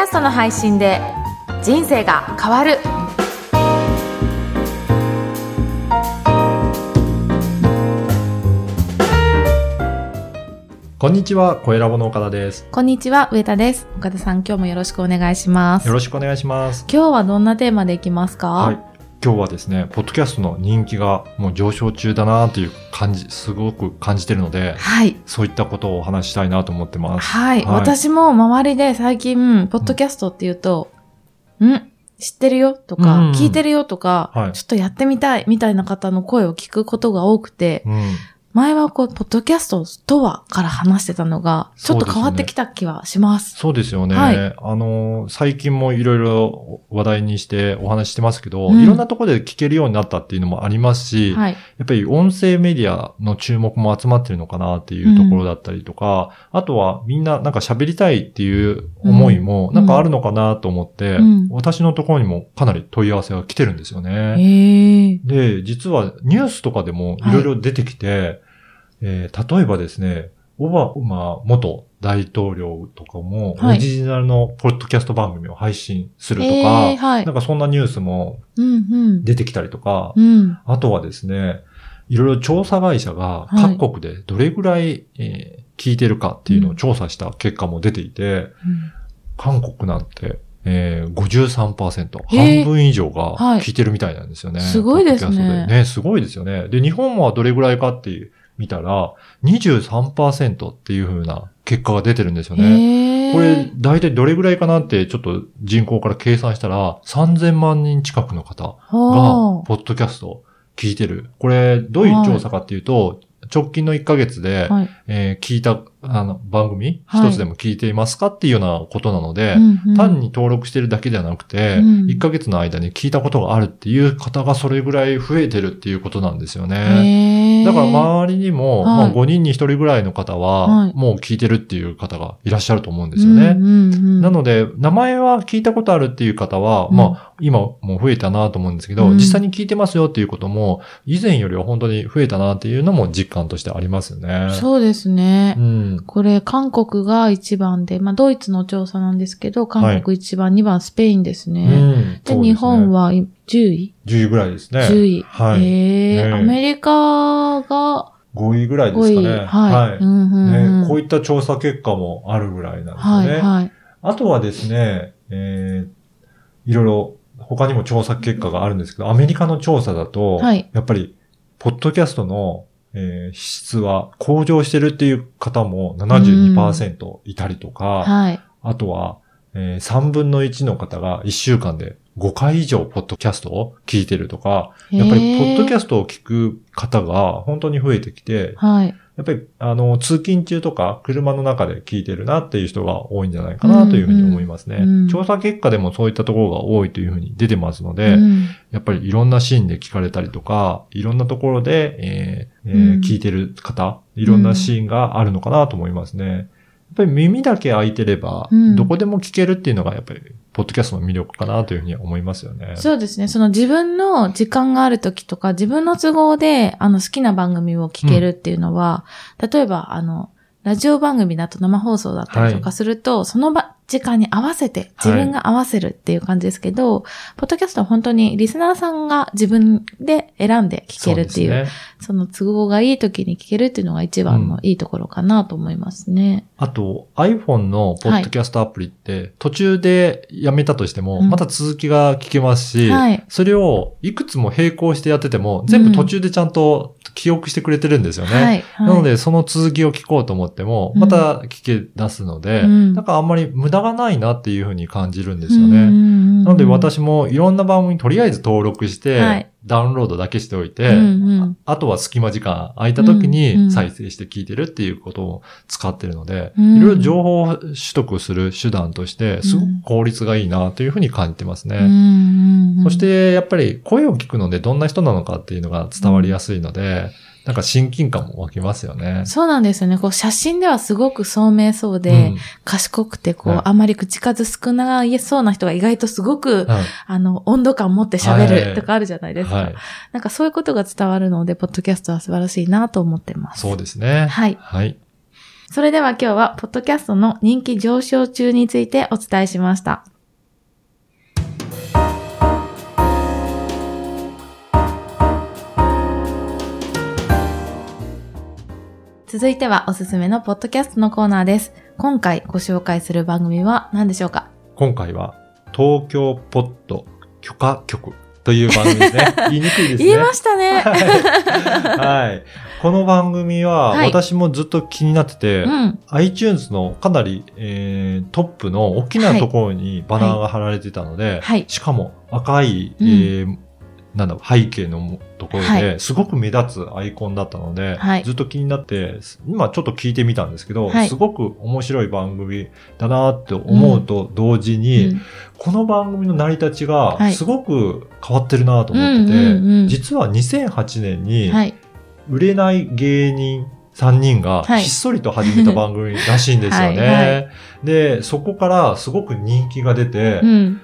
ャストの配信で人生が変わるこんにちは、小ラボの岡田です。こんにちは上田です岡田さん今日もよろしくお願いしますよろしくお願いします。今日はどんなテーマでいきますか？はい。今日はですね、ポッドキャストの人気がもう上昇中だなという感じ、すごく感じてるので、はい。そういったことをお話ししたいなと思ってます。はい、はい。私も周りで最近、ポッドキャストって言うと、ん？知ってるよ？とか、うん。聞いてるよ？とか、はい。ちょっとやってみたいみたいな方の声を聞くことが多くて、うん。前はこう、ポッドキャストとはから話してたのが、ちょっと変わってきた気はします。そうですよね。はいあの、最近もいろいろ話題にしてお話ししてますけど、うんいろんなところで聞けるようになったっていうのもありますし、はい。やっぱり音声メディアの注目も集まってるのかなっていうところだったりとか、あとはみんななんか喋りたいっていう思いもうんなんかあるのかなと思って、うん私のところにもかなり問い合わせが来てるんですよね。で、実はニュースとかでもいろいろ出てきて、えー例えばですね、オバマ元大統領とかもはいオリジナルのポッドキャスト番組を配信するとか、えーはいなんかそんなニュースもうんうん。出てきたりとか、うん。あとはですね、いろいろ調査会社がはい各国でどれぐらい、えー聞いてるかっていうのを調査した結果も出ていて、韓国なんて、えー、53%、えー半分以上がはい聞いてるみたいなんですよね。すごいですねね、すごいですよね。で、日本はどれぐらいかっていう見たら、23%っていう風な結果が出てるんですよね。これ、大体どれぐらいかなって、ちょっと人口から計算したら、3000万人近くの方が、はポッドキャストを聞いてる。これ、どういう調査かっていうと、直近の1ヶ月で、あ。はい。えー聞いた、あの、番組、はい一つでも聞いていますかっていうようなことなので、うんうん単に登録してるだけではなくて、うん1ヶ月の間に聞いたことがあるっていう方がそれぐらい増えてるっていうことなんですよね。だから周りにも、はいまあ5人に1人ぐらいの方は、はいもう聞いてるっていう方がいらっしゃると思うんですよね。うんうんうんなので、名前は聞いたことあるっていう方は、うんまあ、今も増えたなと思うんですけど、うん実際に聞いてますよっていうことも、以前よりは本当に増えたなっていうのも実感としてありますよね。そうですね。うん。これ、韓国が一番で、まあ、ドイツの調査なんですけど、韓国一番、二番スペインですうね。ん。で、日本は10位？10位ぐらいですね。?10 位。はい。ええねアメリカが5位ぐらいです5位。かね。はい。うんうんうんね、こういった調査結果もあるぐらいなんですよね。はい、はい。あとはですね、えー、いろいろ他にも調査結果があるんですけど、アメリカの調査だと、はいやっぱり、ポッドキャストの、えー質は向上してるっていう方も72%いたりとか、はい。あとは、えー3分の1の方が1週間で5回以上ポッドキャストを聞いてるとか、やっぱりポッドキャスストを聞く方が本当に増えてきて、トはい。やっぱり、あの、通勤中とか、車の中で聞いてるなっていう人が多いんじゃないかなというふうに思いますね。うんうん調査結果でもそういったところが多いというふうに出てますので、うんやっぱりいろんなシーンで聞かれたりとか、いろんなところで、えーえーうん聞いてる方、いろんなシーンがあるのかなと思いますね。やっぱり耳だけ開いてれば、うんどこでも聞けるっていうのが、やっぱり、ポッドキャストの魅力かなというふうに思いますよね。そうですね。その自分の時間がある時とか、自分の都合で、あの、好きな番組を聞けるっていうのは、例えば、あの、ラジオ番組だと生放送だったりとかすると、その場、時間に合わせて、自分が合わせるっていう感じですけど、ポッドキャストは本当にリスナーさんが自分で選んで聞けるっていう、そね。の都合がいい時に聞けるっていうのが一番のいいところかなと思いますね。あと iPhone のポッドキャストアプリって途中でやめたとしても、うん。また続きが聞けますし、はい。それをいくつも並行してやってても、全部途中でちゃんと記憶してくれてるんですよね。はい。はい。なので、その続きを聞こうと思っても、うん。また聞け出すので、うん。なんかあんまり無駄がないなっていうふうに感じるんですようんうんね。うん。なので私もいろんな番組にとりあえず登録して、はい。ダウンロードだけしておいて、うんうん。あとは隙間時間空いた時うんうんに再生して聞いてるっていうことを使ってるので、うん。いろいろ情報を取得する手段として、すごく効率がいいなというふうに感じてますね。うんうんうん。そして、やっぱり声を聞くのでどんな人なのかっていうのが伝わりやすいので、なんか親近感も湧きますよね。そうなんですよね。こう写真ではすごく聡明そううで、ん賢くて、こう、はいあまり口数少ないそうな人が意外とすごく、はいあの、温度感持って喋はいるとかあるじゃないですか。はい。なんかそういうことが伝わるので、ポッドキャストは素晴らしいなと思ってます。そうですね。はい。はい。それでは今日は、ポッドキャストの人気上昇中についてお伝えしました。続いてはおすすめのポッドキャストのコーナーです。今回ご紹介する番組は何でしょうか？今回は、東京ポッド許可局という番組ですね。言いにくいですね。言いましたね。はい。この番組は、はい私もずっと気になってて、うん。iTunes のかなり、えートップの大きなところにバナーが貼られてたので、はいしかも赤い、うんえーなんだろう背景のところはで、すごく目立つアイコンだったので、はい。ずっと気になって、今ちょっと聞いてみたんですけど、はい。すごく面白い番組だなって思うと同時に、うん。この番組の成り立ちがはい。すごく変わってるなと思ってて、うんうんうん実は2008年に、はい。売れない芸人3人がはい。ひっそりと始めた番組らしいんですよね。はいはで、そこからすごく人気が出て、うん。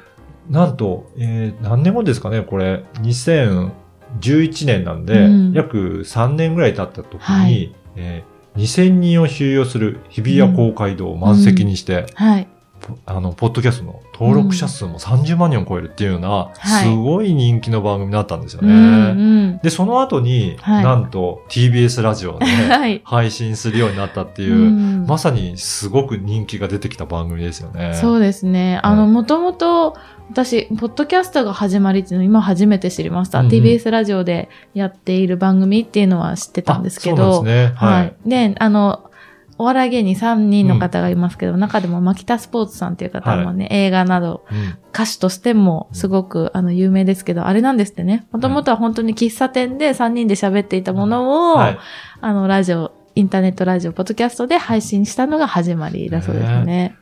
なんと、えー何年後ですかね、これ、2011年なんで、うん。約3年ぐらい経った時に、はい。えー2000人を収容する日比谷公会堂を満席にして、はい。ポあの、ポッドキャストの登録者数も30万人を超えるっていうような、はいすごい人気の番組だったんですよね。うんうん。で、その後に、はいなんと TBS ラジオではい。配信するようになったっていう、うんまさにすごく人気が出てきた番組ですよね。そうですね。あの、もともと、私、ポッドキャストが始まりっていうのを今初めて知りました。うんうん TBS ラジオでやっている番組っていうのは知ってたんですけど。あそうですね。ははいい。。で、あの、お笑い芸人3人の方がいますけど、中でも牧田スポーツさんっていう方もね、映画などうん。歌手としてもすごくあの有名ですけど、あれなんですってね。もともとは本当に喫茶店で3人で喋っていたものを、はい。あの、ラジオ、インターネットラジオ、ポッドキャストで配信したのが始まりだそうですね。ね。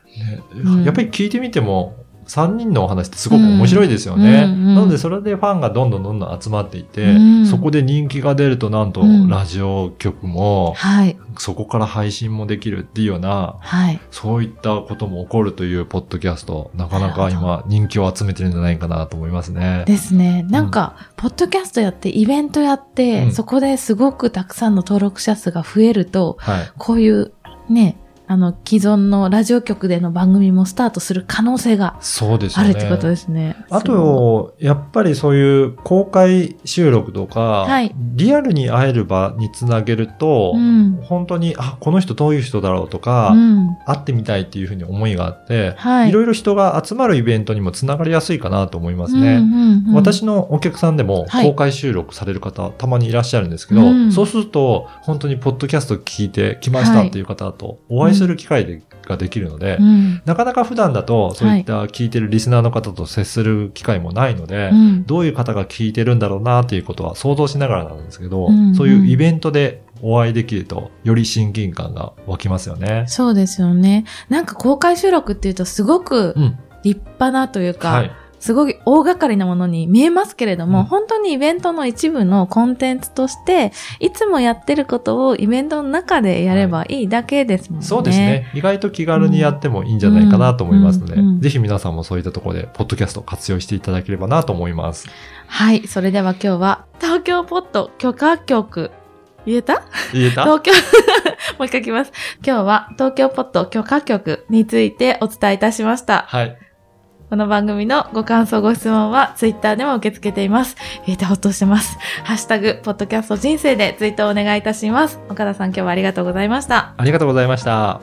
うんやっぱり聞いてみても、3人のお話ってすごく面白いですよね。うんうんうんなので、それでファンがどんどんどんどん集まっていて、うんそこで人気が出ると、なんと、うんラジオ局も、はい。そこから配信もできるっていうような、はい。そういったことも起こるというポッドキャスト、なかなか今人気を集めてるんじゃないかなと思いますね。ですね。なんか、ポッドキャストやって、イベントやって、うんそこですごくたくさんの登録者数が増えると、はい。こういう、ね、あの、既存のラジオ局での番組もスタートする可能性がそうですよね。あるってことですね。あと、やっぱりそういう公開収録とか、はいリアルに会える場につなげると、うん。本当に、あ、この人どういう人だろうとか、うん。会ってみたいっていうふうに思いがあって、はい。いろいろ人が集まるイベントにもつながりやすいかなと思いますうんね。うんうん私のお客さんでもはい公開収録される方、たまにいらっしゃるんですけど、うんそうすると本当にポッドキャスト聞いてきましたっていう方とお会いする機会でができるので、うん。なかなか普段だとそういった聞いてるリスナーの方と接する機会もないので、うんどういう方が聞いてるんだろうなっていうことは想像しながらなんですけど、うんうんそういうイベントでお会いできるとより親近感が湧きますよね。そうですよね。なんか公開収録っていうとすごくうん。立派なというか、はい。すごい大掛かりなものに見えますけれども、うん本当にイベントの一部のコンテンツとして、いつもやってることをイベントの中でやればいいだけですもんね。そうですね。意外と気軽にやってもいいんじゃないかなと思いますので、ぜひ皆さんもそういったところで、ポッドキャストを活用していただければなと思います。はい。それでは今日は、東京ポット許可局。言えた？言えた？東京、もう一回聞きます。今日は東京ポット許可局についてお伝えいたしました。はい。この番組のご感想、ご質問はツイッターでも受け付けています。言えてほっとしてます。ハッシュタグ、ポッドキャスト人生でツイートをお願いいたします。岡田さん今日はありがとうございました。ありがとうございました。